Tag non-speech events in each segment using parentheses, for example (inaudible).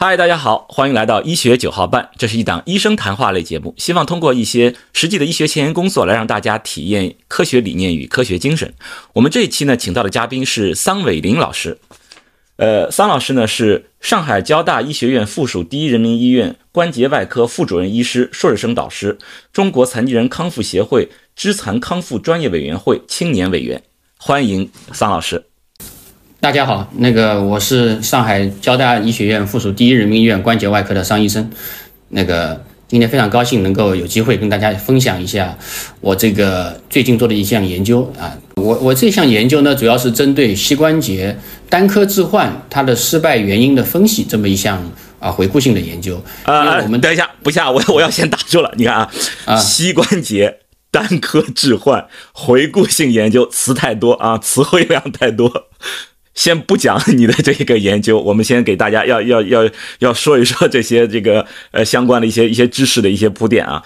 嗨，大家好，欢迎来到医学九号半。这是一档医生谈话类节目，希望通过一些实际的医学前沿工作，来让大家体验科学理念与科学精神。我们这一期呢，请到的嘉宾是桑伟林老师。呃，桑老师呢是上海交大医学院附属第一人民医院关节外科副主任医师、硕士生导师，中国残疾人康复协会肢残康复专业委员会青年委员。欢迎桑老师。大家好，那个我是上海交大医学院附属第一人民医院关节外科的商医生，那个今天非常高兴能够有机会跟大家分享一下我这个最近做的一项研究啊，我我这项研究呢主要是针对膝关节单科置换它的失败原因的分析这么一项啊回顾性的研究。啊，我们等一下，不下，我我要先打住了，你看啊，啊。膝关节单科置换回顾性研究词太多啊，词汇量太多。先不讲你的这个研究，我们先给大家要要要要说一说这些这个呃相关的一些一些知识的一些铺垫啊。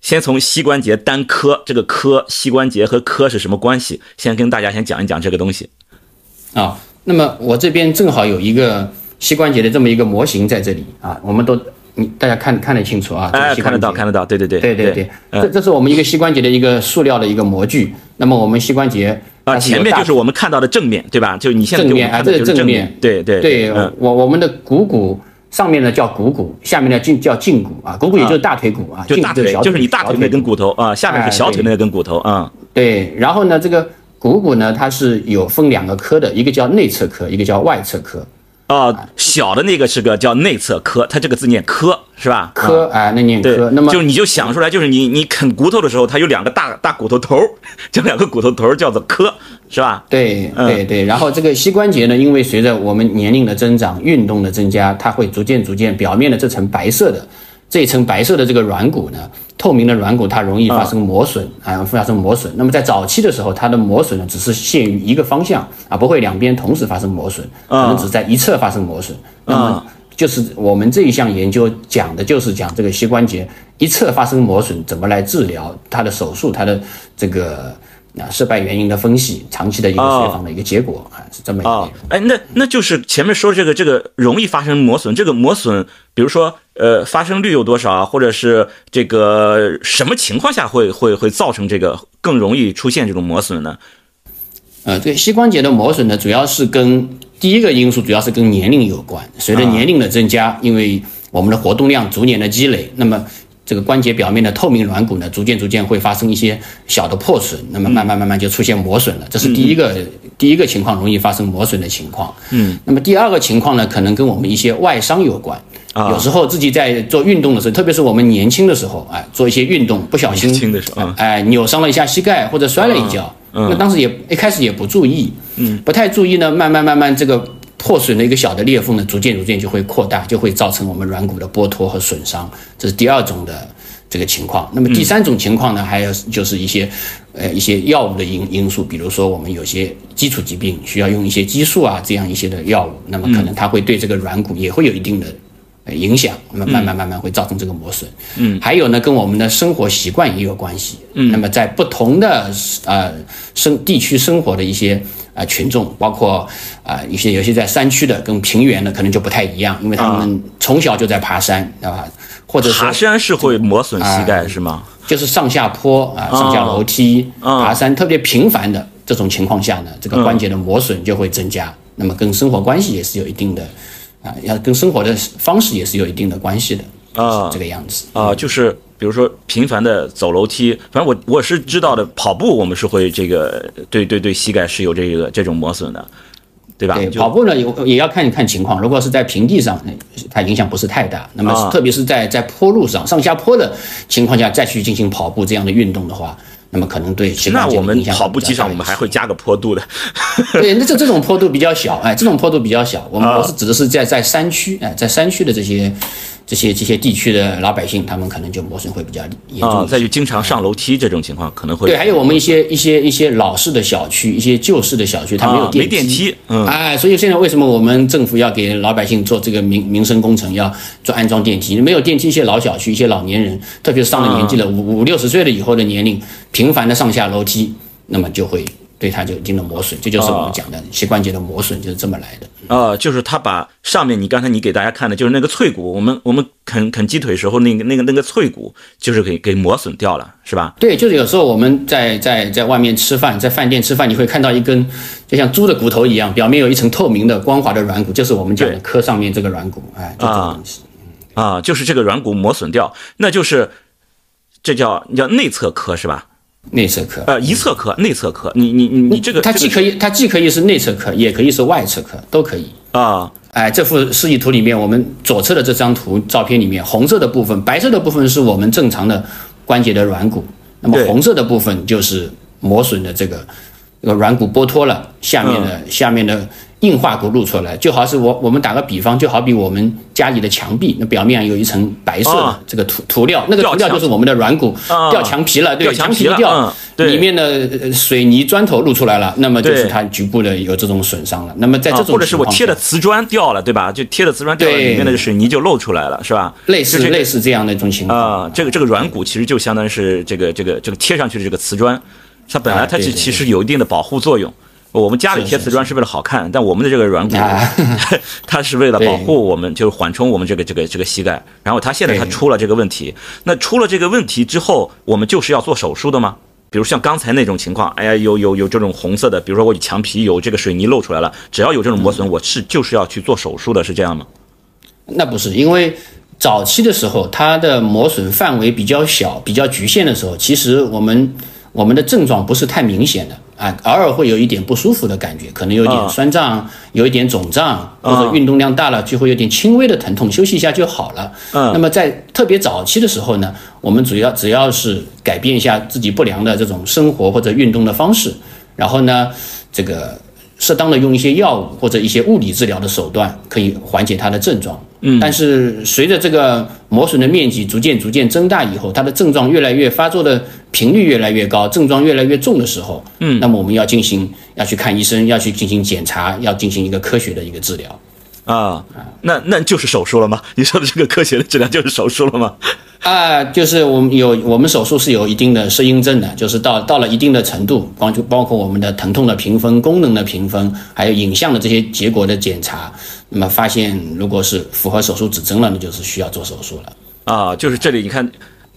先从膝关节单科这个科膝关节和科是什么关系？先跟大家先讲一讲这个东西啊。那么我这边正好有一个膝关节的这么一个模型在这里啊，我们都你大家看看得清楚啊？哎，看得到看得到，对对对对对对，这这是我们一个膝关节的一个塑料的一个模具。那么我们膝关节。啊，前面就是我们看到的正面对吧？就你现在正面啊，这是正面。对对对，我我们的股骨上面呢叫股骨，下面呢胫叫胫骨啊。股骨也就是大腿骨啊，就大腿就是你大腿那根骨头啊，下面是小腿那根骨头啊。对，然后呢，这个股骨呢，它是有分两个科的，一个叫内侧科，一个叫外侧科。啊，小的那个是个叫内侧科，它这个字念科是吧？科啊，那念科。那么就你就想出来，就是你你啃骨头的时候，它有两个大大骨头头，(laughs) 这两个骨头头叫做科，是吧？对对对。然后这个膝关节呢，因为随着我们年龄的增长、运动的增加，它会逐渐逐渐表面的这层白色的。这一层白色的这个软骨呢，透明的软骨，它容易发生磨损啊，发生磨损。那么在早期的时候，它的磨损呢，只是限于一个方向啊，不会两边同时发生磨损，可能只在一侧发生磨损。那么就是我们这一项研究讲的就是讲这个膝关节一侧发生磨损怎么来治疗，它的手术，它的这个。那失败原因的分析，长期的一个协防的一个结果啊，是这么一个。哎，那那就是前面说这个这个容易发生磨损，这个磨损，比如说呃发生率有多少啊，或者是这个什么情况下会会会造成这个更容易出现这种磨损呢？呃，对膝关节的磨损呢，主要是跟第一个因素主要是跟年龄有关，随着年龄的增加，因为我们的活动量逐年的积累，那么。这个关节表面的透明软骨呢，逐渐逐渐会发生一些小的破损，那么慢慢慢慢就出现磨损了。这是第一个第一个情况，容易发生磨损的情况。嗯，那么第二个情况呢，可能跟我们一些外伤有关。啊，有时候自己在做运动的时候，特别是我们年轻的时候，哎，做一些运动不小心，年轻的时候，哎，扭伤了一下膝盖或者摔了一跤，那当时也一开始也不注意，嗯，不太注意呢，慢慢慢慢这个。破损的一个小的裂缝呢，逐渐逐渐就会扩大，就会造成我们软骨的剥脱和损伤，这是第二种的这个情况。那么第三种情况呢，还有就是一些呃一些药物的因因素，比如说我们有些基础疾病需要用一些激素啊这样一些的药物，那么可能它会对这个软骨也会有一定的影响，那么慢慢慢慢会造成这个磨损。嗯，还有呢，跟我们的生活习惯也有关系。嗯，那么在不同的呃生地区生活的一些。啊，群众包括啊一些有些在山区的跟平原的可能就不太一样，因为他们从小就在爬山，对吧？或者爬山是会磨损膝盖是吗？就是上下坡啊，上下楼梯，爬山特别频繁的这种情况下呢，这个关节的磨损就会增加。那么跟生活关系也是有一定的啊，要跟生活的方式也是有一定的关系的啊，这个样子啊，就是。比如说频繁的走楼梯，反正我我是知道的，跑步我们是会这个对对对膝盖是有这个这种磨损的，对吧？对，跑步呢有也要看一看情况，如果是在平地上，它影响不是太大。那么特别是在在坡路上上下坡的情况下再去进行跑步这样的运动的话，那么可能对膝那我们跑步机上我们还会加个坡度的。(laughs) 对，那这这种坡度比较小，哎，这种坡度比较小，我们我是指的是在在山区，哎，在山区的这些。这些这些地区的老百姓，他们可能就磨损会比较严重。啊，再就经常上楼梯这种情况，可能会对。还有我们一些一些一些老式的小区，一些旧式的小区，它没有电梯。没电梯，嗯，哎，所以现在为什么我们政府要给老百姓做这个民民生工程，要做安装电梯？没有电梯，一些老小区，一些老年人，特别是上了年纪了五五六十岁了以后的年龄，频繁的上下楼梯，那么就会对它就有一定的磨损，这就是我们讲的膝关节的磨损，就是这么来的。呃，就是它把上面你刚才你给大家看的，就是那个脆骨，我们我们啃啃鸡腿时候那个那个那个脆骨，就是给给磨损掉了，是吧？对，就是有时候我们在在在外面吃饭，在饭店吃饭，你会看到一根就像猪的骨头一样，表面有一层透明的光滑的软骨，就是我们讲的磕上面这个软骨，哎，就这个东西。啊，就是这个软骨磨损掉，那就是这叫叫内侧磕是吧？内侧科，呃，一侧科，内侧科。你你你你这个，它既可以它既可以是内侧科，也可以是外侧科，都可以啊。哎，这幅示意图里面，我们左侧的这张图照片里面，红色的部分，白色的部分是我们正常的关节的软骨，那么红色的部分就是磨损的这个这个软骨剥脱了，下面的下面的。硬化骨露出来，就好是我我们打个比方，就好比我们家里的墙壁，那表面有一层白色的这个涂涂料，那个涂料就是我们的软骨掉墙皮了，对，墙皮掉，里面的水泥砖头露出来了，那么就是它局部的有这种损伤了。那么在这种或者是我贴的瓷砖掉了，对吧？就贴的瓷砖掉了，里面的水泥就露出来了，是吧？类似类似这样的一种情况啊，这个这个软骨其实就相当于是这个这个这个贴上去的这个瓷砖，它本来它是其实有一定的保护作用。我们家里贴瓷砖是为了好看，但我们的这个软骨，(laughs) 它是为了保护我们，就是缓冲我们这个这个这个膝盖。然后它现在它出了这个问题，那出了这个问题之后，我们就是要做手术的吗？比如像刚才那种情况，哎呀，有有有这种红色的，比如说我墙皮有这个水泥露出来了，只要有这种磨损，我是就是要去做手术的，是这样吗？那不是，因为早期的时候，它的磨损范围比较小、比较局限的时候，其实我们我们的症状不是太明显的。啊，偶尔会有一点不舒服的感觉，可能有点酸胀，有一点肿胀，或者运动量大了就会有点轻微的疼痛，休息一下就好了。嗯，那么在特别早期的时候呢，我们主要只要是改变一下自己不良的这种生活或者运动的方式，然后呢，这个。适当的用一些药物或者一些物理治疗的手段，可以缓解它的症状。嗯，但是随着这个磨损的面积逐渐逐渐增大以后，它的症状越来越发作的频率越来越高，症状越来越重的时候，嗯，那么我们要进行要去看医生，要去进行检查，要进行一个科学的一个治疗。啊，那那就是手术了吗？(laughs) 你说的这个科学的治疗就是手术了吗？(laughs) 啊，就是我们有我们手术是有一定的适应症的，就是到到了一定的程度，包就包括我们的疼痛的评分、功能的评分，还有影像的这些结果的检查，那么发现如果是符合手术指征了，那就是需要做手术了。啊，就是这里你看，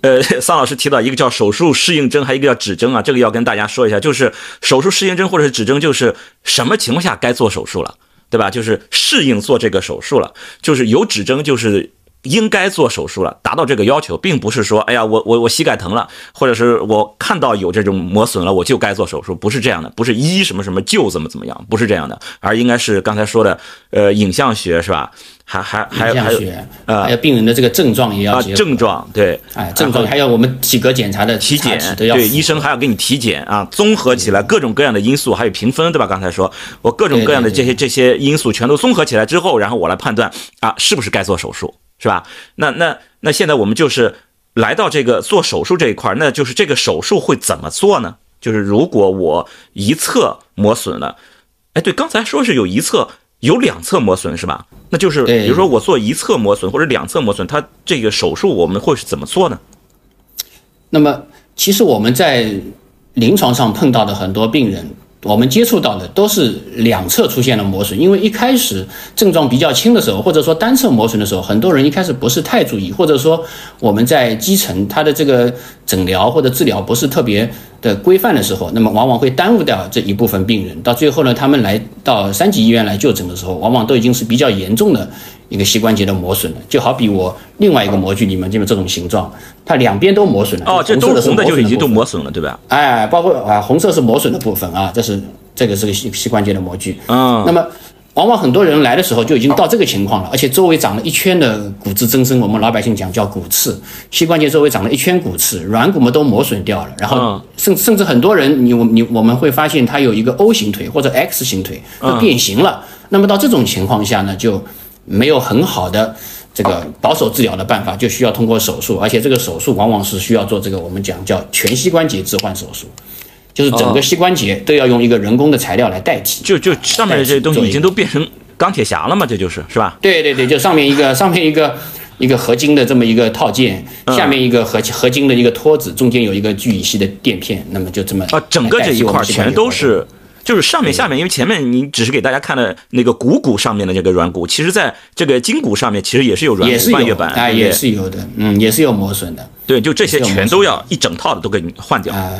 呃，桑老师提到一个叫手术适应症，还有一个叫指征啊，这个要跟大家说一下，就是手术适应症或者是指征，就是什么情况下该做手术了，对吧？就是适应做这个手术了，就是有指征就是。应该做手术了，达到这个要求，并不是说，哎呀，我我我膝盖疼了，或者是我看到有这种磨损了，我就该做手术，不是这样的，不是医什么什么就怎么怎么样，不是这样的，而应该是刚才说的，呃，影像学是吧？还还还还有呃，还有病人的这个症状也要症状对，哎，症状还有我们体格检查的体检对，医生还要给你体检啊，综合起来各种各样的因素，还有评分对吧？刚才说我各种各样的这些这些因素全都综合起来之后，然后我来判断啊，是不是该做手术。是吧？那那那现在我们就是来到这个做手术这一块那就是这个手术会怎么做呢？就是如果我一侧磨损了，哎，对，刚才说是有一侧有两侧磨损是吧？那就是比如说我做一侧磨损或者两侧磨损，它这个手术我们会是怎么做呢？那么其实我们在临床上碰到的很多病人。我们接触到的都是两侧出现了磨损，因为一开始症状比较轻的时候，或者说单侧磨损的时候，很多人一开始不是太注意，或者说我们在基层他的这个诊疗或者治疗不是特别的规范的时候，那么往往会耽误掉这一部分病人。到最后呢，他们来到三级医院来就诊的时候，往往都已经是比较严重的。一个膝关节的磨损了，就好比我另外一个模具里面就是这种形状，它两边都磨损了。哦，这都是红的就已经都磨损了，对吧？哎，包括啊，红色是磨损的部分啊，这是这个是个膝膝关节的模具。嗯，那么往往很多人来的时候就已经到这个情况了，而且周围长了一圈的骨质增生，我们老百姓讲叫骨刺，膝关节周围长了一圈骨刺，软骨嘛都磨损掉了，然后甚甚至很多人，你我你我们会发现他有一个 O 型腿或者 X 型腿，它变形了。那么到这种情况下呢，就没有很好的这个保守治疗的办法，就需要通过手术，而且这个手术往往是需要做这个我们讲叫全膝关节置换手术，就是整个膝关节都要用一个人工的材料来代替。就就上面的这些东西已经都变成钢铁侠了嘛？这就是是吧？对对对，就上面一个 (laughs) 上面一个一个合金的这么一个套件，下面一个合合金的一个托子，中间有一个聚乙烯的垫片，那么就这么啊，整个这一块全都是。就是上面下面，因为前面你只是给大家看了那个股骨上面的这个软骨，其实在这个筋骨上面其实也是有软骨半月板，哎，也是有的，嗯，也是有磨损的。对，就这些全都要一整套的都给你换掉。啊，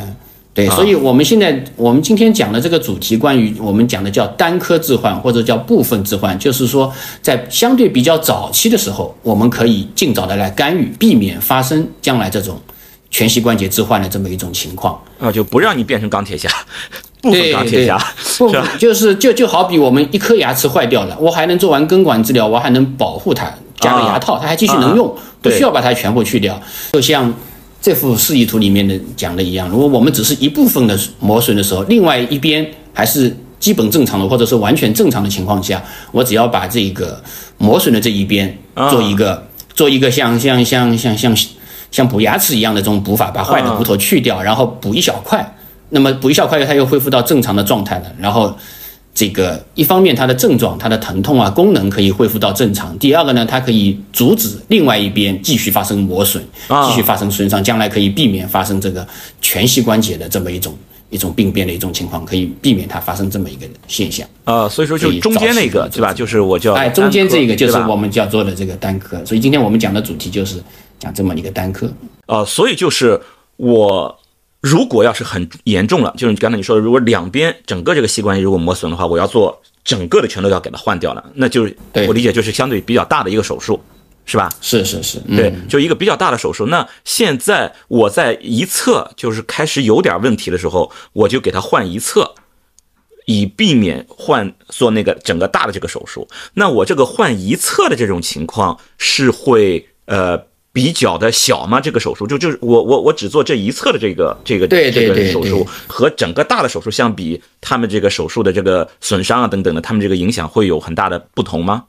对，所以我们现在我们今天讲的这个主题，关于我们讲的叫单颗置换或者叫部分置换，就是说在相对比较早期的时候，我们可以尽早的来干预，避免发生将来这种全膝关节置换的这么一种情况啊，就不让你变成钢铁侠。部分钢铁侠，不就是就就好比我们一颗牙齿坏掉了，我还能做完根管治疗，我还能保护它，加个牙套，它还继续能用，不需要把它全部去掉。就像这幅示意图里面的讲的一样，如果我们只是一部分的磨损的时候，另外一边还是基本正常的，或者是完全正常的情况下，我只要把这个磨损的这一边做一个做一个像像像像像像补牙齿一样的这种补法，把坏的骨头去掉，然后补一小块。那么补一小块，它又恢复到正常的状态了。然后，这个一方面它的症状、它的疼痛啊、功能可以恢复到正常。第二个呢，它可以阻止另外一边继续发生磨损，继续发生损伤，将来可以避免发生这个全膝关节的这么一种一种病变的一种情况，可以避免它发生这么一个现象。啊，所以说就中间那个对吧？就是我叫哎，中间这个就是我们叫做的这个单科。所以今天我们讲的主题就是讲这么一个单科。呃，所以就是我。如果要是很严重了，就是刚才你说的，如果两边整个这个膝关节如果磨损的话，我要做整个的全都要给它换掉了，那就是我理解就是相对比较大的一个手术，是吧？是是是，对，就一个比较大的手术。那现在我在一侧就是开始有点问题的时候，我就给它换一侧，以避免换做那个整个大的这个手术。那我这个换一侧的这种情况是会呃。比较的小吗？这个手术就就是我我我只做这一侧的这个这个这个手术和整个大的手术相比，他们这个手术的这个损伤啊等等的，他们这个影响会有很大的不同吗？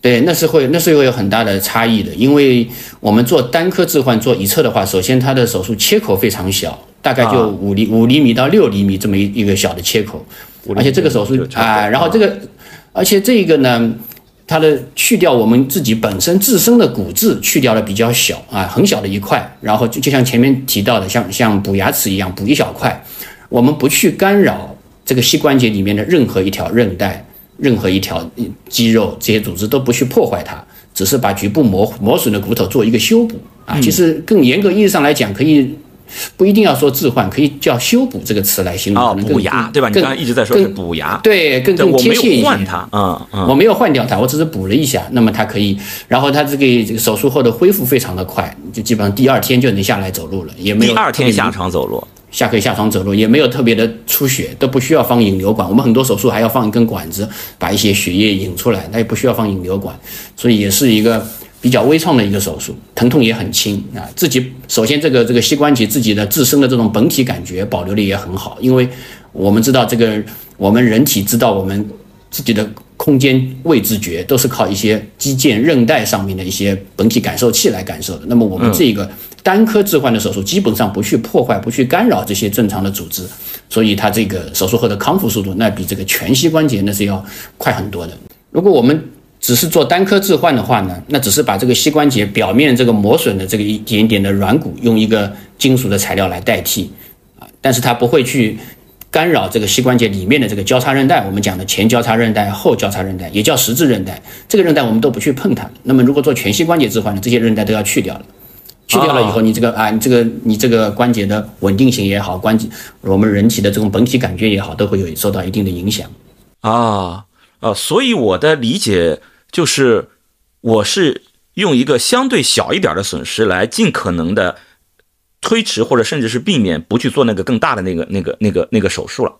对，那是会那是会有很大的差异的，因为我们做单颗置换做一侧的话，首先它的手术切口非常小，大概就五厘五厘米到六厘米这么一一个小的切口，而且这个手术啊，然后这个而且这个呢。它的去掉我们自己本身自身的骨质去掉的比较小啊，很小的一块，然后就就像前面提到的，像像补牙齿一样补一小块，我们不去干扰这个膝关节里面的任何一条韧带、任何一条肌肉这些组织都不去破坏它，只是把局部磨磨损的骨头做一个修补啊。其实更严格意义上来讲，可以。不一定要说置换，可以叫修补这个词来形容。哦，补牙对吧？你刚刚一直在说是补牙，对，更更贴切一些。换它，嗯嗯，我没有换掉它，我只是补了一下。那么它可以，然后它这个这个手术后的恢复非常的快，就基本上第二天就能下来走路了，也没有。第二天下床走路，下可以下床走路，也没有特别的出血，都不需要放引流管。我们很多手术还要放一根管子，把一些血液引出来，那也不需要放引流管，所以也是一个。比较微创的一个手术，疼痛也很轻啊。自己首先这个这个膝关节自己的自身的这种本体感觉保留的也很好，因为我们知道这个我们人体知道我们自己的空间位置觉都是靠一些肌腱韧带上面的一些本体感受器来感受的。那么我们这个单颗置换的手术基本上不去破坏、不去干扰这些正常的组织，所以它这个手术后的康复速度那比这个全膝关节那是要快很多的。如果我们只是做单颗置换的话呢，那只是把这个膝关节表面这个磨损的这个一点点的软骨用一个金属的材料来代替，啊，但是它不会去干扰这个膝关节里面的这个交叉韧带，我们讲的前交叉韧带、后交叉韧带，也叫十字韧带，这个韧带我们都不去碰它。那么如果做全膝关节置换呢，这些韧带都要去掉了，去掉了以后，你这个啊，你这个你这个关节的稳定性也好，关节我们人体的这种本体感觉也好，都会有受到一定的影响。啊啊，所以我的理解。就是，我是用一个相对小一点的损失来尽可能的推迟或者甚至是避免不去做那个更大的那个那个那个那个手术了。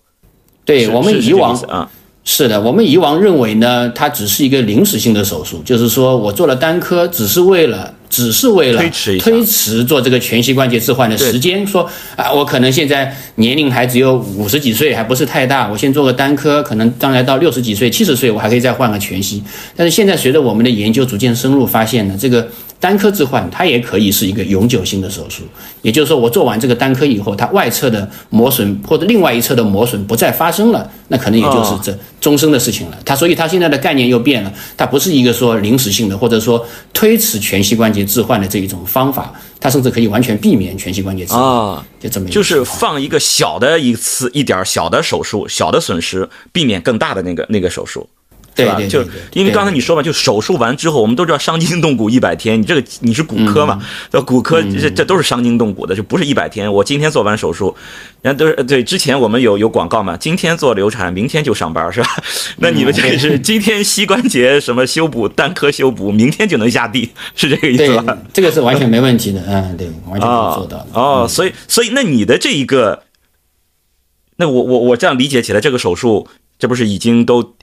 对我们以往啊。是的，我们以往认为呢，它只是一个临时性的手术，就是说我做了单科，只是为了，只是为了推迟推迟做这个全膝关节置换的时间。说啊，我可能现在年龄还只有五十几岁，还不是太大，我先做个单科，可能将来到六十几岁、七十岁，我还可以再换个全膝。但是现在随着我们的研究逐渐深入，发现呢，这个。单科置换，它也可以是一个永久性的手术。也就是说，我做完这个单科以后，它外侧的磨损或者另外一侧的磨损不再发生了，那可能也就是这终身的事情了。它所以它现在的概念又变了，它不是一个说临时性的或者说推迟全膝关节置换的这一种方法，它甚至可以完全避免全膝关节置换。啊，就这么一个就是放一个小的一次一点小的手术，小的损失，避免更大的那个那个手术。是吧？就对对对对因为刚才你说嘛，就手术完之后，我们都知道伤筋动骨一百天，你这个你是骨科嗯嘛，这骨科这这都是伤筋动骨的，就不是一百天。我今天做完手术，人家都是对。之前我们有有广告嘛，今天做流产，明天就上班，是吧？那你们这个是今天膝关节什么修补，单科修补，明天就能下地，是这个意思对吧？，这个是完全没问题的，嗯，对，完全可以做到的。哦，所以所以那你的这一个，那我我我这样理解起来，这个手术这不是已经都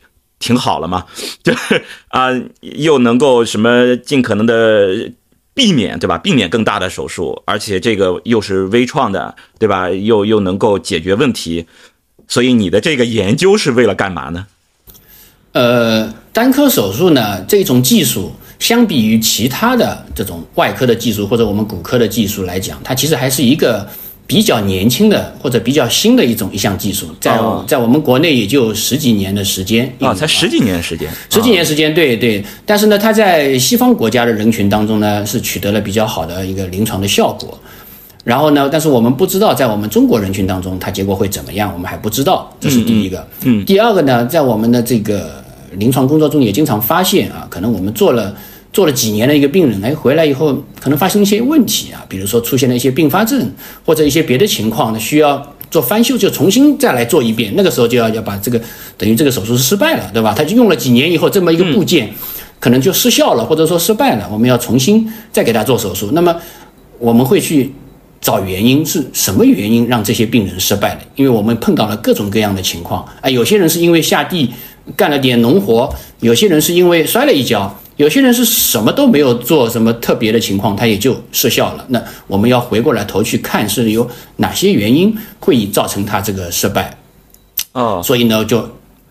挺好了嘛？(laughs) 就是啊、又能够什么尽可能的避免对吧？避免更大的手术，而且这个又是微创的对吧？又又能够解决问题，所以你的这个研究是为了干嘛呢？呃，单科手术呢，这种技术相比于其他的这种外科的技术或者我们骨科的技术来讲，它其实还是一个比较年轻的或者比较新的一种一项技术，在、哦在我们国内也就十几年的时间啊，才十几年时间，十几年时间，对对，但是呢，它在西方国家的人群当中呢，是取得了比较好的一个临床的效果。然后呢，但是我们不知道在我们中国人群当中，它结果会怎么样，我们还不知道，这是第一个。嗯，第二个呢，在我们的这个临床工作中也经常发现啊，可能我们做了做了几年的一个病人，哎，回来以后可能发生一些问题啊，比如说出现了一些并发症或者一些别的情况呢，需要做翻修，就重新再来做一遍。那个时候就要要把这个等于这个手术是失败了，对吧？他就用了几年以后这么一个部件，可能就失效了，或者说失败了，我们要重新再给他做手术。那么我们会去找原因是什么原因让这些病人失败的？因为我们碰到了各种各样的情况，哎，有些人是因为下地干了点农活，有些人是因为摔了一跤，有些人是什么都没有做，什么特别的情况，他也就失效了。那我们要回过来头去看是有哪些原因会造成他这个失败。哦，所以呢，就，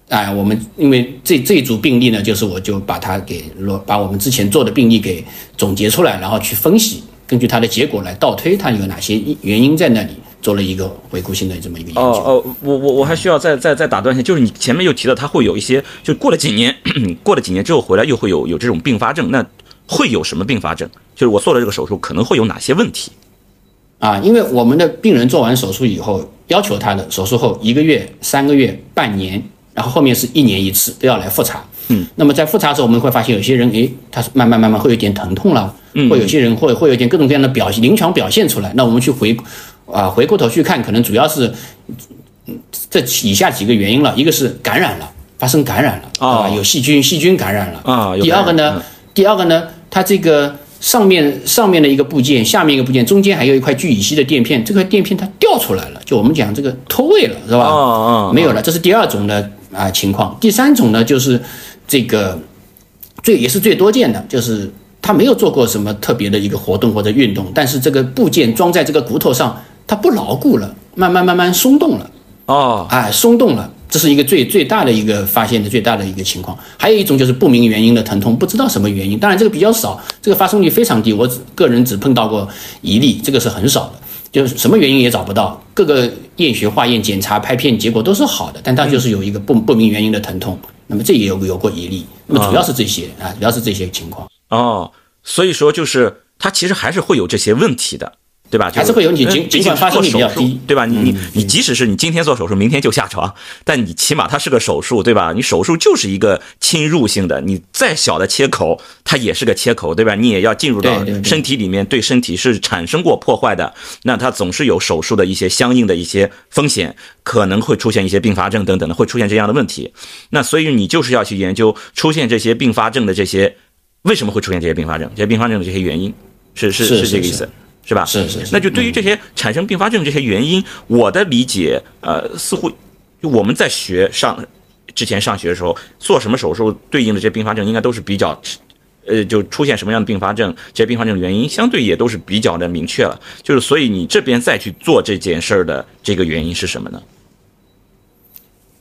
哎，我们因为这这一组病例呢，就是我就把它给把我们之前做的病例给总结出来，然后去分析，根据它的结果来倒推它有哪些原因在那里，做了一个回顾性的这么一个研究。哦哦，我我我还需要再再再打断一下，就是你前面又提到它会有一些，就过了几年，过了几年之后回来又会有有这种并发症，那会有什么并发症？就是我做了这个手术可能会有哪些问题？啊，因为我们的病人做完手术以后，要求他的手术后一个月、三个月、半年，然后后面是一年一次都要来复查。嗯，那么在复查的时候，我们会发现有些人，诶，他慢慢慢慢会有点疼痛了，嗯，会有些人会会有点各种各样的表现临床表现出来。那我们去回啊回过头去看，可能主要是嗯这以下几个原因了，一个是感染了，发生感染了，哦啊，有细菌，细菌感染了啊有第二个呢嗯，第二个呢，它这个上面上面的一个部件，下面一个部件，中间还有一块聚乙烯的垫片，这块垫片它掉出来了，就我们讲这个脱位了，是吧？哦哦没有了，这是第二种的啊、情况。第三种呢，就是这个最也是最多见的，就是他没有做过什么特别的一个活动或者运动，但是这个部件装在这个骨头上，它不牢固了，慢慢慢慢松动了。哦哎，松动了，这是一个最最大的一个发现的最大的一个情况。还有一种就是不明原因的疼痛，不知道什么原因，当然这个比较少，这个发生率非常低，我只个人只碰到过一例，这个是很少的。就是什么原因也找不到，各个验血、化验、检查、拍片结果都是好的，但它就是有一个不不明原因的疼痛。那么这也有有过一例，那么主要是这些啊，主要是这些情况。哦，所以说就是它其实还是会有这些问题的。对吧？还是会有你嗯尽尽管发生率比较低，对吧？你你嗯你，即使是你今天做手术，明天就下床，但你起码它是个手术，对吧？你手术就是一个侵入性的，你再小的切口，它也是个切口，对吧？你也要进入到身体里面，对身体是产生过破坏的，那它总是有手术的一些相应的一些风险，可能会出现一些并发症等等的，会出现这样的问题。那所以你就是要去研究出现这些并发症的这些为什么会出现这些并发症，这些并发症的这些原因，是是是是这个意思。是吧？是是是那就对于这些产生并发症这些原因，我的理解，呃，似乎就我们在学上之前上学的时候，做什么手术对应的这些并发症，应该都是比较，呃，就出现什么样的并发症，这些并发症的原因相对也都是比较的明确了。就是所以你这边再去做这件事儿的这个原因是什么呢？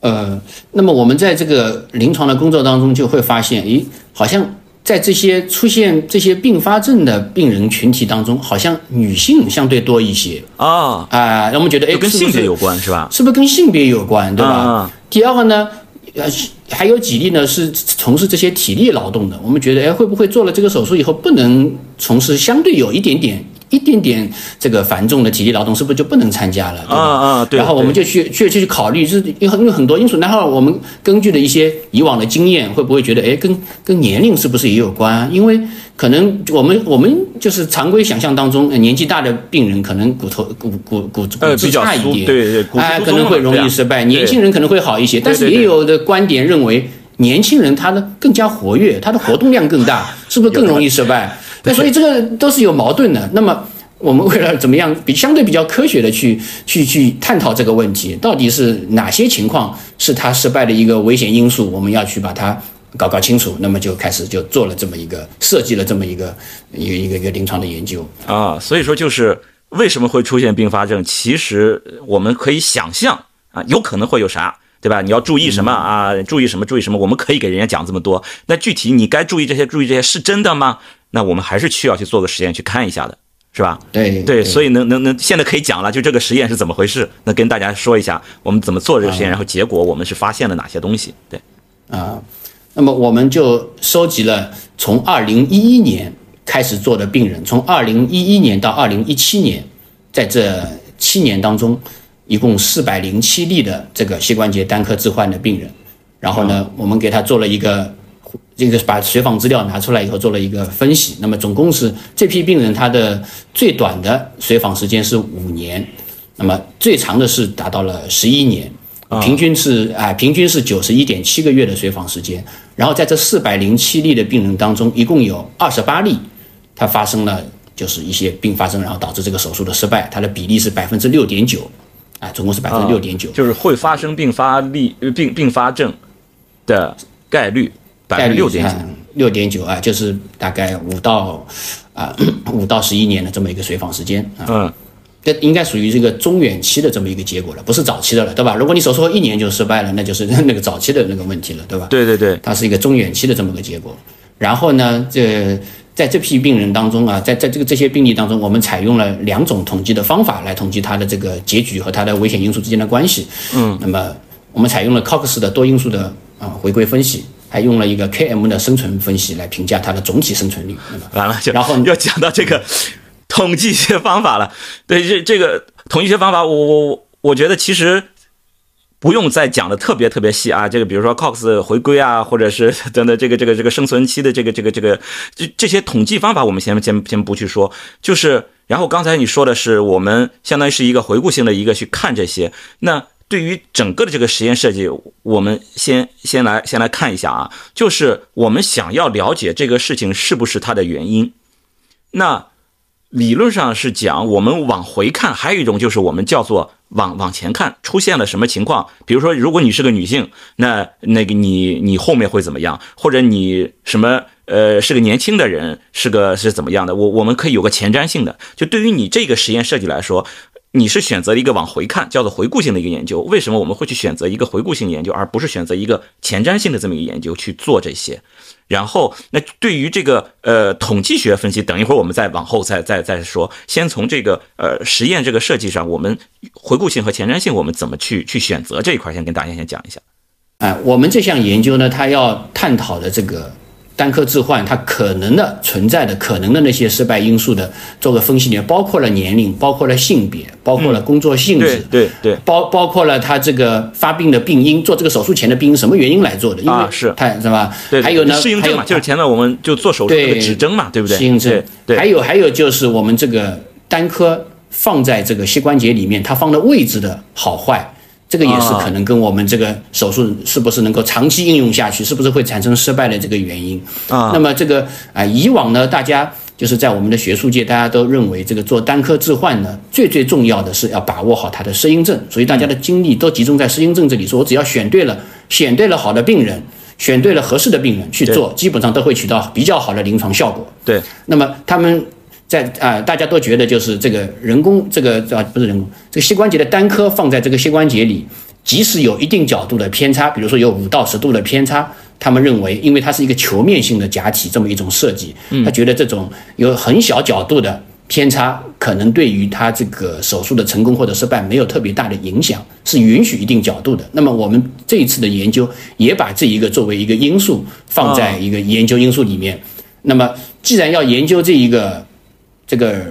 呃，那么我们在这个临床的工作当中就会发现，咦，好像在这些出现这些并发症的病人群体当中，好像女性相对多一些啊啊，让我们觉得哎，跟性别有关是吧？是不是跟性别有关，对吧？第二个呢，呃，还有几例呢是从事这些体力劳动的，我们觉得哎，会不会做了这个手术以后不能从事相对有一点点。一点点这个繁重的体力劳动是不是就不能参加了？啊啊，对。然后我们就去去去考虑，就是因为因为很多因素。然后我们根据的一些以往的经验，会不会觉得，哎，跟跟年龄是不是也有关？因为可能我们我们就是常规想象当中，年纪大的病人可能骨头骨骨骨骨质差一点，对对，哎，可能会容易失败。年轻人可能会好一些，但是也有的观点认为，年轻人他的更加活跃，他的活动量更大，是不是更容易失败？那所以这个都是有矛盾的。那么我们为了怎么样比相对比较科学的去去去探讨这个问题，到底是哪些情况是他失败的一个危险因素？我们要去把它搞搞清楚。那么就开始就做了这么一个设计了这么一个一个一个一个临床的研究啊。所以说就是为什么会出现并发症？其实我们可以想象啊，有可能会有啥，对吧？你要注意什么啊？注意什么？注意什么？我们可以给人家讲这么多。那具体你该注意这些，注意这些是真的吗？那我们还是需要去做个实验去看一下的，是吧？对对，所以能能能，现在可以讲了，就这个实验是怎么回事？那跟大家说一下，我们怎么做这个实验，然后结果我们是发现了哪些东西？对，啊，那么我们就收集了从二零一一年开始做的病人，从二零一一年到二零一七年，在这七年当中，一共四百零七例的这个膝关节单科置换的病人，然后呢，我们给他做了一个。这个把随访资料拿出来以后做了一个分析，那么总共是这批病人他的最短的随访时间是五年，那么最长的是达到了十一年，平均是啊平均是九十一点七个月的随访时间。然后在这四百零七例的病人当中，一共有二十八例，它发生了就是一些并发症，然后导致这个手术的失败，它的比例是百分之六点九，啊，总共是百分之六点九，就是会发生并发力并并发症的概率。概率六点九，六点九啊，就是大概五到啊 (clears throat) 五到十一年的这么一个随访时间啊，嗯，这应该属于这个中远期的这么一个结果了，不是早期的了，对吧？如果你手术后一年就失败了，那就是 (laughs) 那个早期的那个问题了，对吧？对对对，它是一个中远期的这么个结果。然后呢，这在这批病人当中啊，在在这个这些病例当中，我们采用了两种统计的方法来统计它的这个结局和它的危险因素之间的关系。嗯，那么我们采用了 Cox 的多因素的啊回归分析。还用了一个 KM 的生存分析来评价它的总体生存率。完了，就然后要 (laughs) 讲到这个统计学方法了。对，这这个统计学方法，我我我觉得其实不用再讲的特别特别细啊。这个比如说 Cox 回归啊，或者是 (laughs) 等等这个这个这个生存期的这个这个这个这这些统计方法，我们先先先不去说。就是然后刚才你说的是，我们相当于是一个回顾性的一个去看这些那。对于整个的这个实验设计，我们先先来先来看一下啊，就是我们想要了解这个事情是不是它的原因。那理论上是讲，我们往回看，还有一种就是我们叫做往往前看，出现了什么情况？比如说，如果你是个女性，那那个你你后面会怎么样？或者你什么呃是个年轻的人，是个是怎么样的？我我们可以有个前瞻性的，就对于你这个实验设计来说。你是选择一个往回看，叫做回顾性的一个研究。为什么我们会去选择一个回顾性研究，而不是选择一个前瞻性的这么一个研究去做这些？然后，那对于这个呃统计学分析，等一会儿我们再往后再再再说。先从这个呃实验这个设计上，我们回顾性和前瞻性，我们怎么去去选择这一块，先跟大家先讲一下。哎，我们这项研究呢，它要探讨的这个。单科置换，它可能的存在的可能的那些失败因素的做个分析里面，包括了年龄，包括了性别，包括了工作性质，对对，包包括了他这个发病的病因，做这个手术前的病因什么原因来做的？因为，是，他是吧？对，还有呢，适应症嘛，就是前面我们就做手术的指征嘛，对不对？适应症，对，还有还有就是我们这个单科放在这个膝关节里面，它放的位置的好坏。这个也是可能跟我们这个手术是不是能够长期应用下去，是不是会产生失败的这个原因啊？那么这个啊，以往呢，大家就是在我们的学术界，大家都认为这个做单科置换呢，最最重要的是要把握好它的适应症，所以大家的精力都集中在适应症这里，说我只要选对了，选对了好的病人，选对了合适的病人去做，基本上都会取到比较好的临床效果。对，那么他们。在啊，大家都觉得就是这个人工这个啊不是人工，这个膝关节的单颗放在这个膝关节里，即使有一定角度的偏差，比如说有五到十度的偏差，他们认为，因为它是一个球面性的假体这么一种设计，他觉得这种有很小角度的偏差，可能对于他这个手术的成功或者失败没有特别大的影响，是允许一定角度的。那么我们这一次的研究也把这一个作为一个因素放在一个研究因素里面。那么既然要研究这一个这个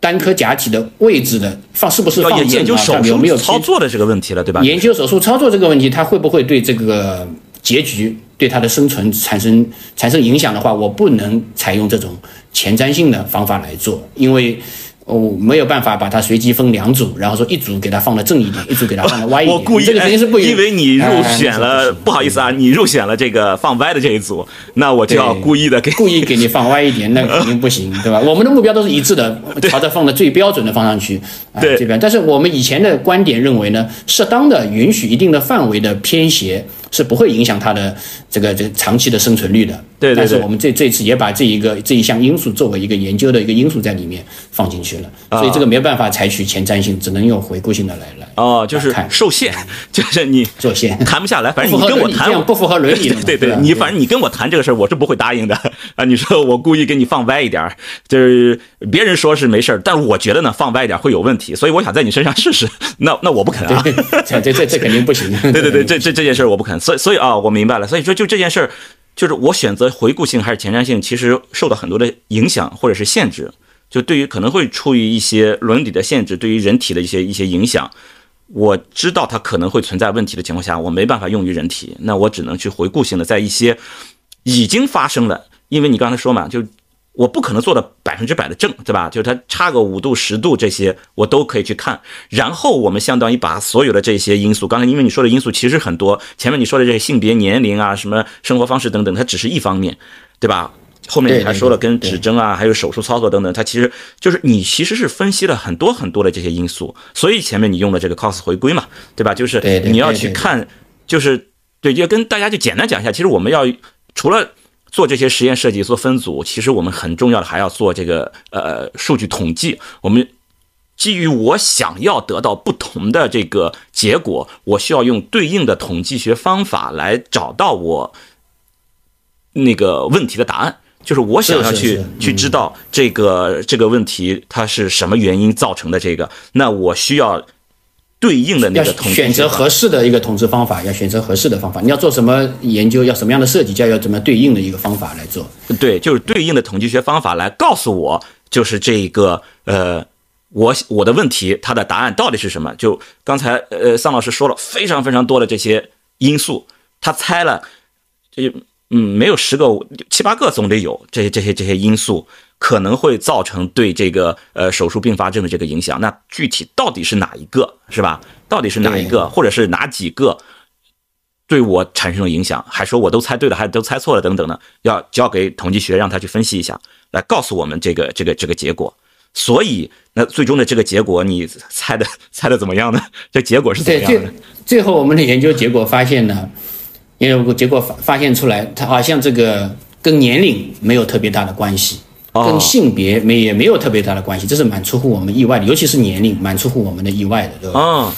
单颗假体的位置的放是不是放研究手术操作的这个问题了，对吧？研究手术操作这个问题，它会不会对这个结局对它的生存产生产生影响的话，我不能采用这种前瞻性的方法来做，因为。哦，没有办法把它随机分两组，然后说一组给它放的正一点，一组给它放的歪一点。我故意，这个肯定是不因为你入选了，不好意思啊，你入选了这个放歪的这一组，那我就要故意的给故意给你放歪一点，那肯定不行，对吧？(laughs) 我们的目标都是一致的，朝着放的最标准的方向去。对这边，但是我们以前的观点认为呢，适当的允许一定的范围的偏斜。是不会影响它的这个这个长期的生存率的。对对对。但是我们这这次也把这一个这一项因素作为一个研究的一个因素在里面放进去了，所以这个没有办法采取前瞻性，只能用回顾性的来来。哦，就是受限，(laughs) 就是你受限谈不下来。反正你跟我谈，这样不符合伦理。(laughs) 对对，你反正你跟我谈这个事儿，我是不会答应的 (laughs) 啊！你说我故意给你放歪一点儿，就是别人说是没事儿，但我觉得呢，放歪一点会有问题，所以我想在你身上试试。那那我不肯啊，这这这这肯定不行。对对对，这这这件事儿我不肯。所以所以啊，我明白了。所以说，就这件事儿，就是我选择回顾性还是前瞻性，其实受到很多的影响或者是限制。就对于可能会出于一些伦理的限制，对于人体的一些一些影响，我知道它可能会存在问题的情况下，我没办法用于人体，那我只能去回顾性的在一些已经发生了，因为你刚才说嘛，就。我不可能做到百分之百的正，对吧？就是它差个五度十度这些，我都可以去看。然后我们相当于把所有的这些因素，刚才因为你说的因素其实很多，前面你说的这些性别、年龄啊、什么生活方式等等，它只是一方面，对吧？后面你还说了跟指针啊，还有手术操作等等，它其实就是你其实是分析了很多很多的这些因素，所以前面你用了这个 cos 回归嘛，对吧？就是你要去看，就是对，就跟大家就简单讲一下，其实我们要除了。做这些实验设计，做分组，其实我们很重要的还要做这个呃数据统计。我们基于我想要得到不同的这个结果，我需要用对应的统计学方法来找到我那个问题的答案。就是我想要去去知道这个这个问题它是什么原因造成的这个，那我需要。对应的那个统选择合适的一个统治方法，要选择合适的方法。你要做什么研究，要什么样的设计，就要怎么对应的一个方法来做。对，就是对应的统计学方法来告诉我，就是这个呃，我我的问题它的答案到底是什么？就刚才呃桑老师说了非常非常多的这些因素，他猜了，这嗯没有十个七八个总得有这些这些这些因素。可能会造成对这个呃手术并发症的这个影响，那具体到底是哪一个，是吧？到底是哪一个，或者是哪几个对我产生了影响？还说我都猜对了，还都猜错了等等呢？要交给统计学让他去分析一下，来告诉我们这个这个这个结果。所以那最终的这个结果，你猜的猜的怎么样呢？这结果是怎么样的？最后我们的研究结果发现呢，因为结果发发现出来，它好像这个跟年龄没有特别大的关系。跟性别没也没有特别大的关系，这是蛮出乎我们意外的，尤其是年龄，蛮出乎我们的意外的，对吧？啊，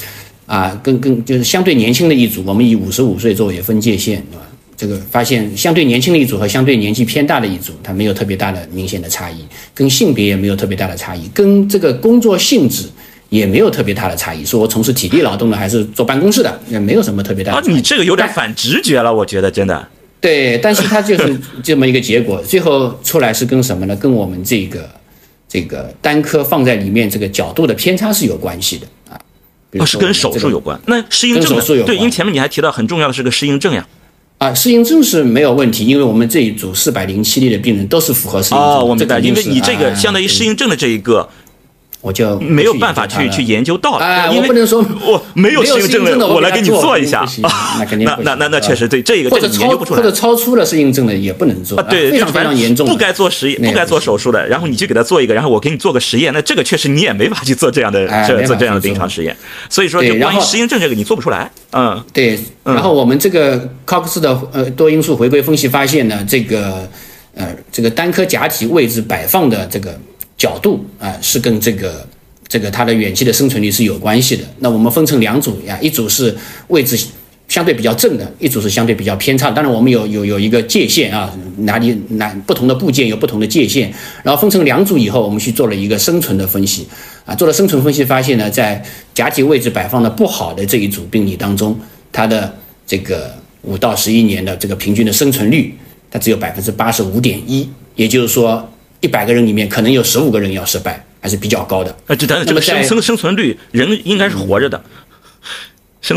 啊，跟跟就是相对年轻的一组，我们以五十五岁作为分界线，对吧？这个发现相对年轻的一组和相对年纪偏大的一组，它没有特别大的明显的差异，跟性别也没有特别大的差异，跟这个工作性质也没有特别大的差异。说我从事体力劳动的还是坐办公室的，也没有什么特别大的。啊，你这个有点反直觉了，我觉得真的。对，但是它就是 (laughs) 这么一个结果，最后出来是跟什么呢？跟我们这个这个单颗放在里面这个角度的偏差是有关系的啊。哦，是跟手术有关。那适应症对，因为前面你还提到很重要的是个适应症呀。啊，适应症是没有问题，因为我们这一组四百零七例的病人都是符合适应症。哦，我明白，因为你这个相当于适应症的这一个。我就没有办法去去研究到了，因为不能说我没有适应症的，我来给你做一下。那肯定 (laughs) 那那那那确实对这个或者超或者超出了适应症的也不能做啊，对，非常非常严重，不该做实验，不该做手术的，然后你去给他做一个，然后我给你做个实验，那这个确实你也没法去做这样的这做这样的临床实验。所以说，就关于适应症这个你做不出来。嗯，对。然后我们这个考克斯的呃多因素回归分析发现呢，这个呃这个单颗假体位置摆放的这个角度啊是跟这个。这个它的远期的生存率是有关系的。那我们分成两组呀，一组是位置相对比较正的，一组是相对比较偏差。当然，我们有有有一个界限啊，哪里哪不同的部件有不同的界限，然后分成两组以后，我们去做了一个生存的分析啊，做了生存分析，发现呢，在假体位置摆放的不好的这一组病例当中，它的这个五到十一年的这个平均的生存率，它只有百分之八十五点一，也就是说，一百个人里面可能有十五个人要失败，还是比较高的。呃，这等这个生生生存率，人应该是活着的。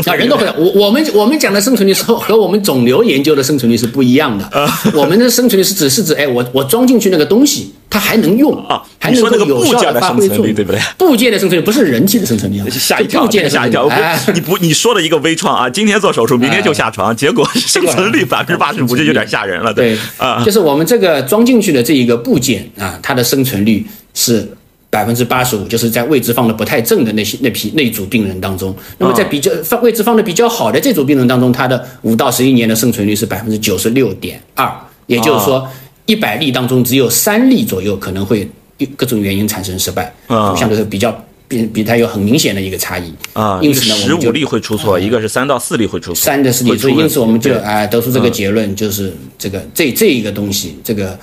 啊，人都会我我们我们讲的生存率是和我们肿瘤研究的生存率是不一样的。(laughs) 我们的生存率是指是指，哎，我我装进去那个东西，它还能用啊，还能够有效的发挥作用，对不对？部件的生存率不是人体的生存率啊，(laughs) 吓一跳，吓一跳。你不你说了一个微创啊，今天做手术，明天就下床，结果 (laughs) 生存率百分之八十五，这有点吓人了。对啊，就是我们这个装进去的这一个部件啊，它的生存率是。百分之八十五，就是在位置放的不太正的那些那批那组病人当中，那么在比较放位置放的比较好的这组病人当中，他的五到十一年的生存率是百分之九十六点二，也就是说，一百例当中只有三例左右可能会各种原因产生失败，啊，相对比较比比它有很明显的一个差异。啊，因此呢，十五例会出错，一个是三到四例会出错，三的四例，所以因此我们就啊得出这个结论，就是这个这这一个东西，这个。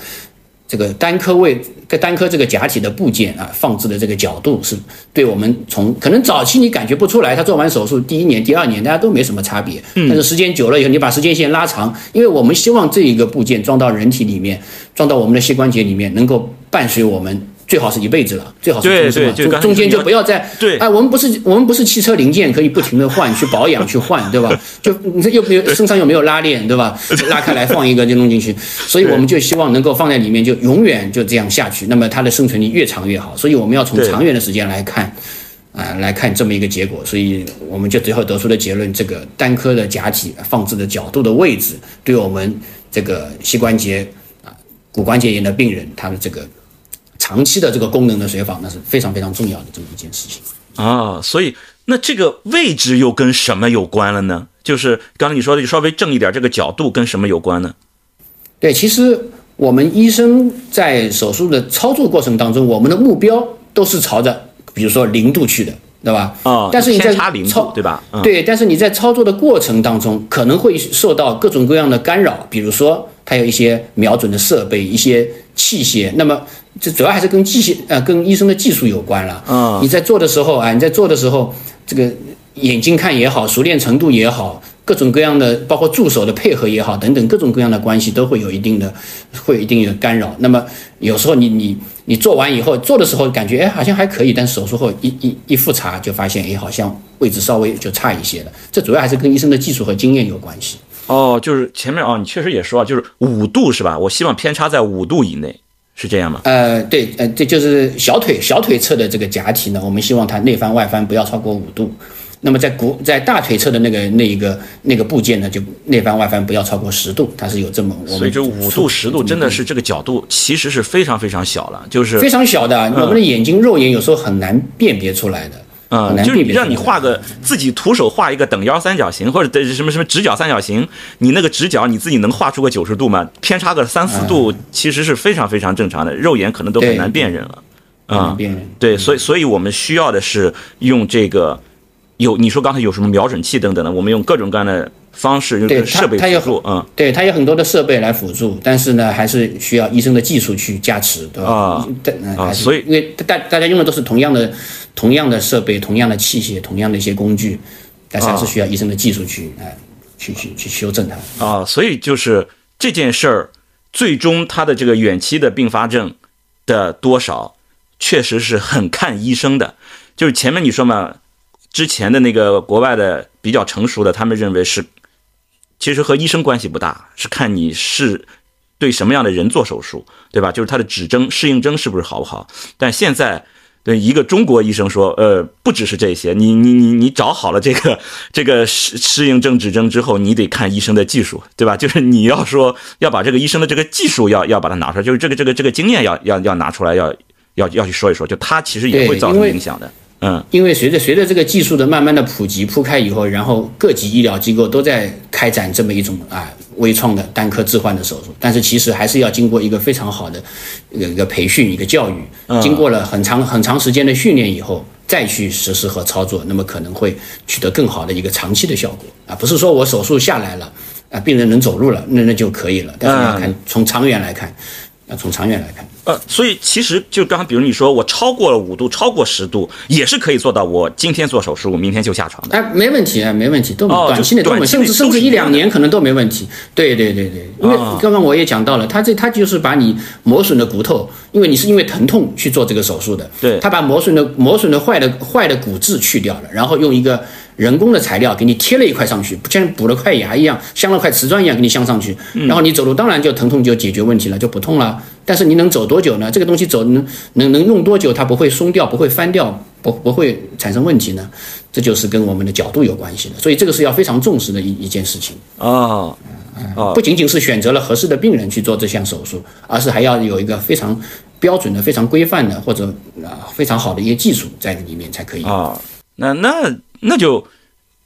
这个单颗位、单颗这个假体的部件啊，放置的这个角度是对我们从可能早期你感觉不出来，他做完手术第一年、第二年大家都没什么差别，但是时间久了以后，你把时间线拉长，因为我们希望这一个部件装到人体里面，装到我们的膝关节里面，能够伴随我们。最好是一辈子了，最好是终身中中间就不要再对哎，我们不是我们不是汽车零件可以不停的换去保养去换，对吧？(laughs) 就你这又没有身上又没有拉链，对吧？(laughs) 拉开来放一个就弄进去，所以我们就希望能够放在里面就永远就这样下去，那么它的生存力越长越好。所以我们要从长远的时间来看啊，来看这么一个结果。所以我们就最后得出的结论，这个单颗的假体放置的角度的位置，对我们这个膝关节啊骨关节炎的病人，他的这个。长期的这个功能的随访，那是非常非常重要的这么一件事情啊。所以，那这个位置又跟什么有关了呢？就是刚才你说的，稍微正一点，这个角度跟什么有关呢？对，其实我们医生在手术的操作过程当中，我们的目标都是朝着，比如说零度去的，对吧？啊，但是你在操对吧？对，但是你在操作的过程当中，可能会受到各种各样的干扰，比如说它有一些瞄准的设备、一些器械，那么。这主要还是跟技术呃，跟医生的技术有关了。嗯，你在做的时候啊，你在做的时候，这个眼睛看也好，熟练程度也好，各种各样的，包括助手的配合也好，等等各种各样的关系都会有一定的，会有一定的干扰。那么有时候你你你做完以后，做的时候感觉哎好像还可以，但手术后一一一复查就发现哎好像位置稍微就差一些了。这主要还是跟医生的技术和经验有关系。哦，就是前面啊，你确实也说啊，就是五度是吧？我希望偏差在五度以内。是这样吗？呃，对，呃，这就是小腿小腿侧的这个假体呢，我们希望它内翻外翻不要超过五度。那么在骨在大腿侧的那个那一个那个部件呢，就内翻外翻不要超过十度，它是有这么我们。所以这五度十度真的是这个角度其实是非常非常小了，就是非常小的，我们的眼睛肉眼有时候很难辨别出来的。啊，就是让你画个自己徒手画一个等腰三角形，或者什么什么直角三角形，你那个直角你自己能画出个九十度吗？偏差个三四度，其实是非常非常正常的，肉眼可能都很难辨认了。啊，对，所以所以我们需要的是用这个有你说刚才有什么瞄准器等等的，我们用各种各样的方式就是设备辅助。嗯，对，它有很多的设备来辅助，但是呢，还是需要医生的技术去加持，对吧？啊，啊，所以因为大大家用的都是同样的。同样的设备、同样的器械、同样的一些工具，但是还是需要医生的技术去哎，去去去修正它啊。所以就是这件事儿，最终它的这个远期的并发症的多少，确实是很看医生的。就是前面你说嘛，之前的那个国外的比较成熟的，他们认为是，其实和医生关系不大，是看你是对什么样的人做手术，对吧？就是他的指征、适应征是不是好不好？但现在。对一个中国医生说，呃，不只是这些，你你你你找好了这个这个适适应症指征之后，你得看医生的技术，对吧？就是你要说要把这个医生的这个技术要要把它拿出来，就是这个这个这个经验要要要拿出来，要要要去说一说，就他其实也会造成影响的。嗯，因为随着随着这个技术的慢慢的普及铺开以后，然后各级医疗机构都在开展这么一种啊微创的单科置换的手术，但是其实还是要经过一个非常好的一个一个培训一个教育，经过了很长很长时间的训练以后。再去实施和操作，那么可能会取得更好的一个长期的效果啊！不是说我手术下来了啊，病人能走路了，那那就可以了。但是要看从长远来看。要从长远来看，呃，所以其实就刚刚，比如你说我超过了五度，超过十度，也是可以做到。我今天做手术，我明天就下床的。哎，没问题啊，没问题，都短期内都没，甚至甚至一两年可能都没问题。对对对对，因为刚刚我也讲到了，他这他就是把你磨损的骨头，因为你是因为疼痛去做这个手术的，对，他把磨损的磨损的坏的坏的骨质去掉了，然后用一个。人工的材料给你贴了一块上去，不像补了块牙一样，镶了块瓷砖一样给你镶上去，然后你走路当然就疼痛就解决问题了，就不痛了。但是你能走多久呢？这个东西走能能能用多久？它不会松掉，不会翻掉，不不会产生问题呢？这就是跟我们的角度有关系的。所以这个是要非常重视的一一件事情啊啊！不仅仅是选择了合适的病人去做这项手术，而是还要有一个非常标准的、非常规范的或者啊非常好的一些技术在里面才可以啊。那那。那就，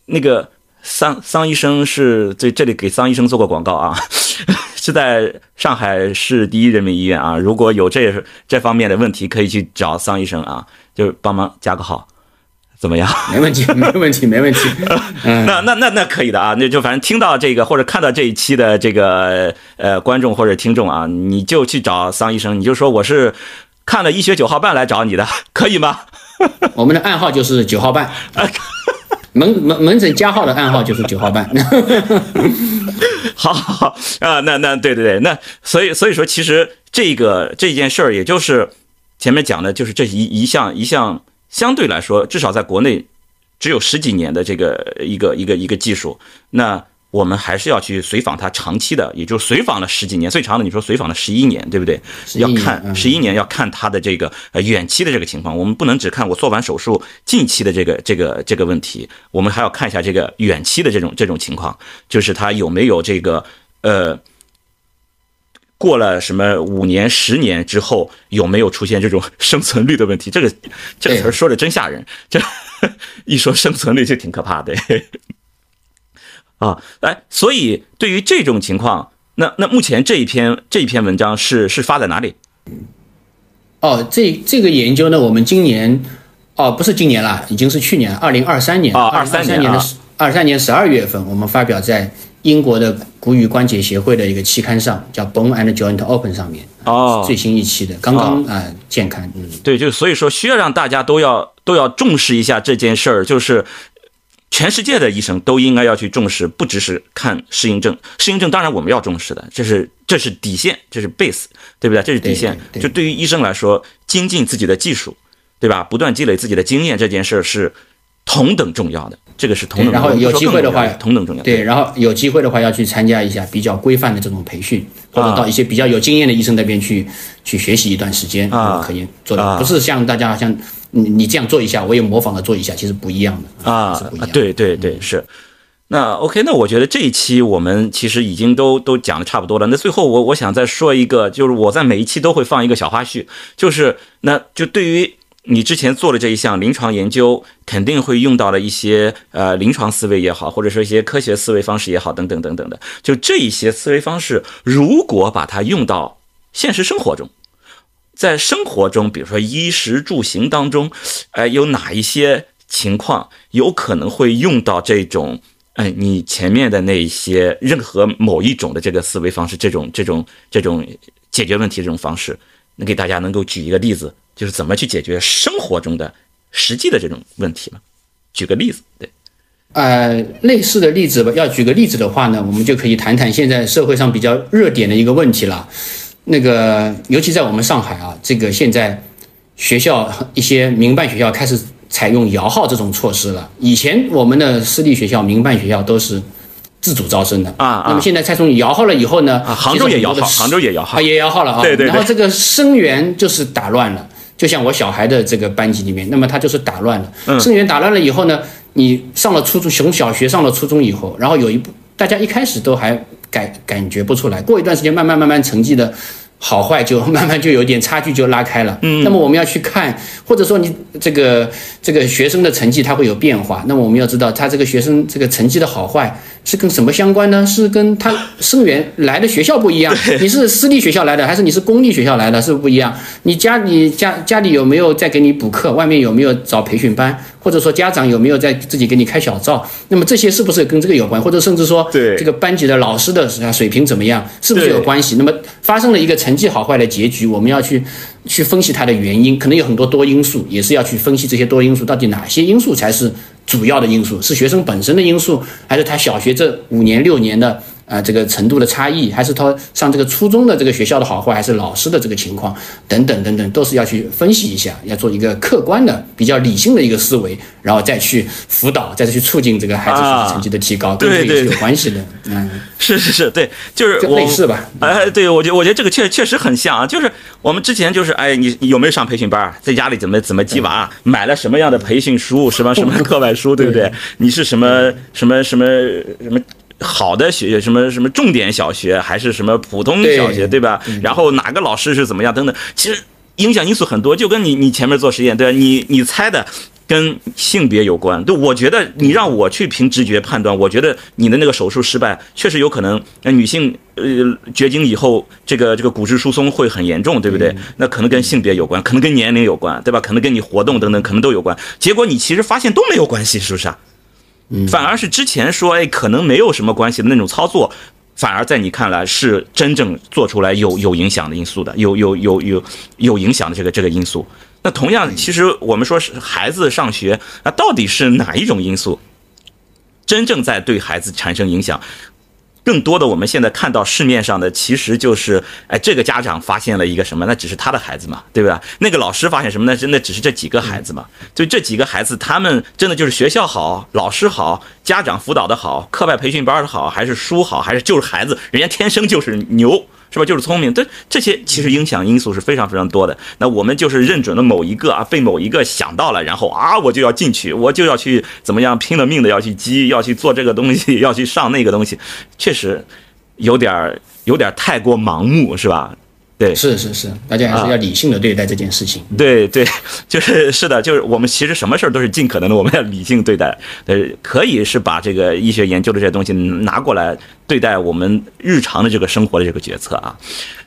那个桑桑医生是在这里给桑医生做过广告啊，(laughs) 是在上海市第一人民医院啊。如果有这这方面的问题，可以去找桑医生啊，就帮忙加个号，怎么样？(laughs) 没问题，没问题，没问题。(laughs) 那那那那可以的啊，那就反正听到这个或者看到这一期的这个呃观众或者听众啊，你就去找桑医生，你就说我是看了医学九号半来找你的，可以吗？(laughs) 我们的暗号就是九号半。门门门诊加号的暗号就是九号半，好好好啊，那那对对对，那所以所以说，其实这个这件事儿，也就是前面讲的，就是这一一项一项相对来说，至少在国内只有十几年的这个一个一个一个技术，那。我们还是要去随访他长期的，也就是随访了十几年，最长的你说随访了十一年，对不对？要看十一年，要看他的这个呃远期的这个情况。我们不能只看我做完手术近期的这个这个这个问题，我们还要看一下这个远期的这种这种情况，就是他有没有这个呃过了什么五年十年之后有没有出现这种生存率的问题？这个这个词说的真吓人，这 (laughs) 一说生存率就挺可怕的。啊，哎，所以对于这种情况，那那目前这一篇这一篇文章是是发在哪里？哦，这这个研究呢，我们今年，哦，不是今年了，已经是去年，二零二三年啊，二三年的二三年十二月份，我们发表在英国的骨与关节协会的一个期刊上，叫《Bone and Joint Open》上面哦，最新一期的，刚刚啊健康，嗯，对，就所以说需要让大家都要都要重视一下这件事儿，就是。全世界的医生都应该要去重视，不只是看适应症。适应症当然我们要重视的，这是这是底线，这是 base，对不对？这是底线。就对于医生来说，精进自己的技术，对吧？不断积累自己的经验，这件事是同等重要的。这个是同等。然后有机会的话，同等重要。对，然后有机会的话要去参加一下比较规范的这种培训，或者到一些比较有经验的医生那边去去学习一段时间啊，可以做的，不是像大家好像。你你这样做一下，我也模仿的做一下，其实不一样的啊，对对对，是。那 OK，那我觉得这一期我们其实已经都都讲的差不多了。那最后我我想再说一个，就是我在每一期都会放一个小花絮，就是那就对于你之前做的这一项临床研究，肯定会用到了一些呃临床思维也好，或者说一些科学思维方式也好，等等等等的，就这一些思维方式，如果把它用到现实生活中。在生活中，比如说衣食住行当中，哎，有哪一些情况有可能会用到这种，哎，你前面的那一些任何某一种的这个思维方式，这种这种这种解决问题这种方式，能给大家能够举一个例子，就是怎么去解决生活中的实际的这种问题吗？举个例子，对，呃，类似的例子吧。要举个例子的话呢，我们就可以谈谈现在社会上比较热点的一个问题了。那个，尤其在我们上海啊，这个现在学校一些民办学校开始采用摇号这种措施了。以前我们的私立学校、民办学校都是自主招生的啊。那么现在采用摇号了以后呢？杭州也摇号，杭州也摇号，也摇号了啊。对对。然后这个生源就是打乱了，就像我小孩的这个班级里面，那么他就是打乱了。生源打乱了以后呢，你上了初中，从小学上了初中以后，然后有一部大家一开始都还感感觉不出来，过一段时间慢慢慢慢成绩的。好坏就 (laughs) 慢慢就有点差距就拉开了。嗯，那么我们要去看，或者说你这个这个学生的成绩它会有变化，那么我们要知道他这个学生这个成绩的好坏是跟什么相关呢？是跟他生源来的学校不一样，你是私立学校来的还是你是公立学校来的，是不是不一样？你家你家家里有没有在给你补课？外面有没有找培训班？或者说家长有没有在自己给你开小灶？那么这些是不是跟这个有关？或者甚至说，对这个班级的老师的水平怎么样，是不是有关系？那么发生了一个成绩好坏的结局，我们要去去分析它的原因，可能有很多多因素，也是要去分析这些多因素到底哪些因素才是主要的因素？是学生本身的因素，还是他小学这五年六年的？啊，这个程度的差异，还是他上这个初中的这个学校的好坏，还是老师的这个情况，等等等等，都是要去分析一下，要做一个客观的、比较理性的一个思维，然后再去辅导，再去促进这个孩子学习成绩的提高，对对，是有关系的。(laughs) 嗯，是是是，对，就是类似吧。哎，对我觉我觉得这个确确实很像啊，就是我们之前就是哎，你有没有上培训班，在家里怎么怎么鸡娃，买了什么样的培训书，什么什么课外书，对不对？(laughs) 你是什么什么什么什么？好的学什么什么重点小学还是什么普通小学对吧？然后哪个老师是怎么样等等，其实影响因素很多，就跟你你前面做实验对吧？你你猜的跟性别有关，对，我觉得你让我去凭直觉判断，我觉得你的那个手术失败确实有可能，那女性呃绝经以后这个这个骨质疏松会很严重，对不对？那可能跟性别有关，可能跟年龄有关，对吧？可能跟你活动等等可能都有关，结果你其实发现都没有关系，是不是啊？反而是之前说，哎，可能没有什么关系的那种操作，反而在你看来是真正做出来有有影响的因素的，有有有有有影响的这个这个因素。那同样，其实我们说是孩子上学，那到底是哪一种因素真正在对孩子产生影响？更多的，我们现在看到市面上的，其实就是，哎，这个家长发现了一个什么？那只是他的孩子嘛，对不对？那个老师发现什么？那真的只是这几个孩子嘛？就这几个孩子，他们真的就是学校好，老师好，家长辅导的好，课外培训班的好，还是书好，还是就是孩子，人家天生就是牛。是吧？就是聪明，这这些其实影响因素是非常非常多的。那我们就是认准了某一个啊，被某一个想到了，然后啊，我就要进去，我就要去怎么样，拼了命的要去积，要去做这个东西，要去上那个东西，确实有点儿有点儿太过盲目，是吧？对，是是是，大家还是要理性的对待这件事情。对对，(laughs) 就是是的，就是我们其实什么事儿都是尽可能的，我们要理性对待。呃，可以是把这个医学研究的这些东西拿过来对待我们日常的这个生活的这个决策啊。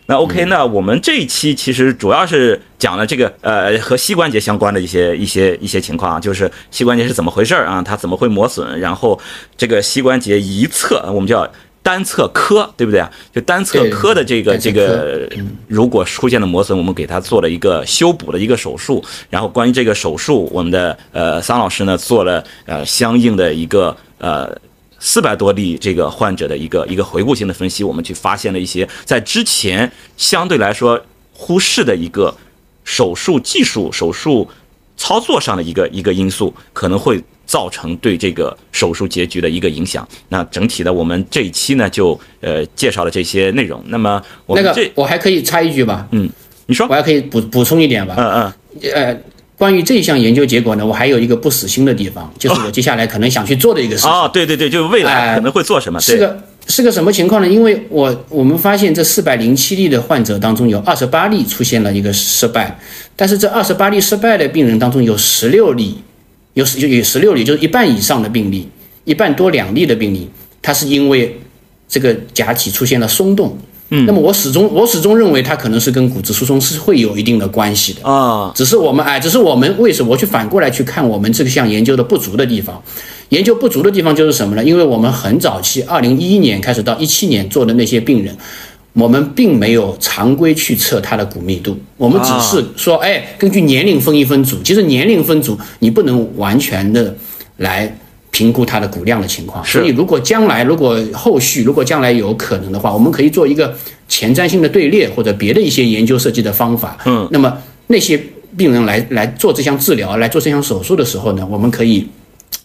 那 OK，那我们这一期其实主要是讲了这个呃和膝关节相关的一些一些一些情况啊，就是膝关节是怎么回事儿啊，它怎么会磨损，然后这个膝关节一侧我们叫。单侧髁，对不对啊？就单侧髁的这个这个，如果出现了磨损，我们给他做了一个修补的一个手术。然后关于这个手术，我们的呃桑老师呢做了呃相应的一个呃四百多例这个患者的一个一个回顾性的分析，我们去发现了一些在之前相对来说忽视的一个手术技术、手术操作上的一个一个因素，可能会。造成对这个手术结局的一个影响。那整体的，我们这一期呢，就呃介绍了这些内容。那么，那个我还可以插一句吧？嗯，你说，我还可以补补充一点吧？嗯嗯。呃，关于这项研究结果呢，我还有一个不死心的地方，就是我接下来可能想去做的一个事情。哦，对对对，就是未来可能会做什么？是个是个什么情况呢？因为我我们发现这四百零七例的患者当中，有二十八例出现了一个失败，但是这二十八例失败的病人当中，有十六例。有十就有十六例，就是一半以上的病例，一半多两例的病例，它是因为这个假体出现了松动。嗯，那么我始终我始终认为它可能是跟骨质疏松是会有一定的关系的啊。只是我们哎，只是我们为什么我去反过来去看我们这个项研究的不足的地方？研究不足的地方就是什么呢？因为我们很早期，二零一一年开始到一七年做的那些病人。我们并没有常规去测它的骨密度，我们只是说，哎，根据年龄分一分组。其实年龄分组你不能完全的来评估它的骨量的情况。所以，如果将来如果后续如果将来有可能的话，我们可以做一个前瞻性的队列或者别的一些研究设计的方法。嗯，那么那些病人来来做这项治疗、来做这项手术的时候呢，我们可以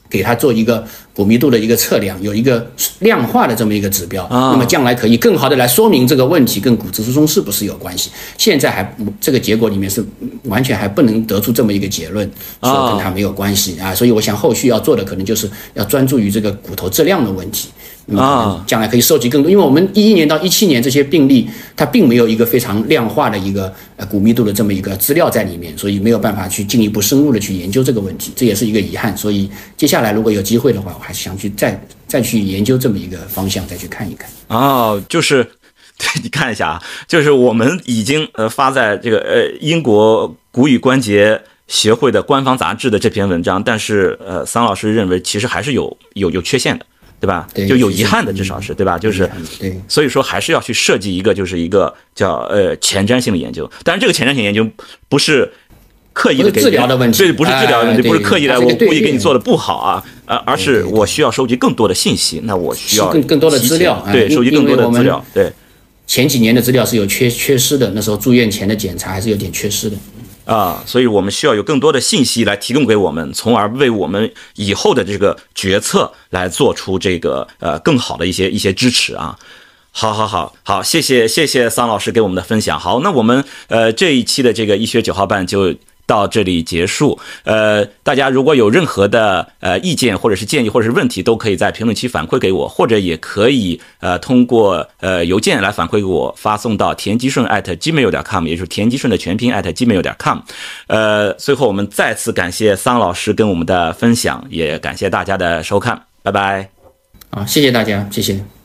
给他做一个骨密度的一个测量，有一个量化的这么一个指标，那么将来可以更好的来说明这个问题跟骨质疏松是不是有关系。现在还这个结果里面是完全还不能得出这么一个结论，说跟它没有关系啊。所以我想后续要做的可能就是要专注于这个骨头质量的问题。啊，将来可以收集更多，因为我们一一年到一七年这些病例，它并没有一个非常量化的一个呃骨密度的这么一个资料在里面，所以没有办法去进一步深入的去研究这个问题，这也是一个遗憾。所以接下来如果有机会的话，我还是想去再再去研究这么一个方向，再去看一看。哦，就是 (laughs) 对你看一下啊，就是我们已经呃发在这个呃英国骨与关节协会的官方杂志的这篇文章，但是呃桑老师认为其实还是有有有缺陷的。对吧？就有遗憾的，至少是对吧？就是，对，所以说还是要去设计一个，就是一个叫呃前瞻性的研究。但是，这个前瞻性研究不是刻意的给治疗的问题，对，不是治疗的问题，不是刻意的，我故意给你做的不好啊，呃，而是我需要收集更多的信息，那我需要更更多的资料，对，收集更多的资料，对。前几年的资料是有缺缺失的，那时候住院前的检查还是有点缺失的。啊，所以我们需要有更多的信息来提供给我们，从而为我们以后的这个决策来做出这个呃更好的一些一些支持啊。好，好，好，好，谢谢，谢谢桑老师给我们的分享。好，那我们呃这一期的这个医学九号办就。到这里结束。呃，大家如果有任何的呃意见或者是建议或者是问题，都可以在评论区反馈给我，或者也可以呃通过呃邮件来反馈给我，发送到田吉顺 at gmail 点 com，也就是田吉顺的全拼 at gmail 点 com。呃，最后我们再次感谢桑老师跟我们的分享，也感谢大家的收看，拜拜。好，谢谢大家，谢谢。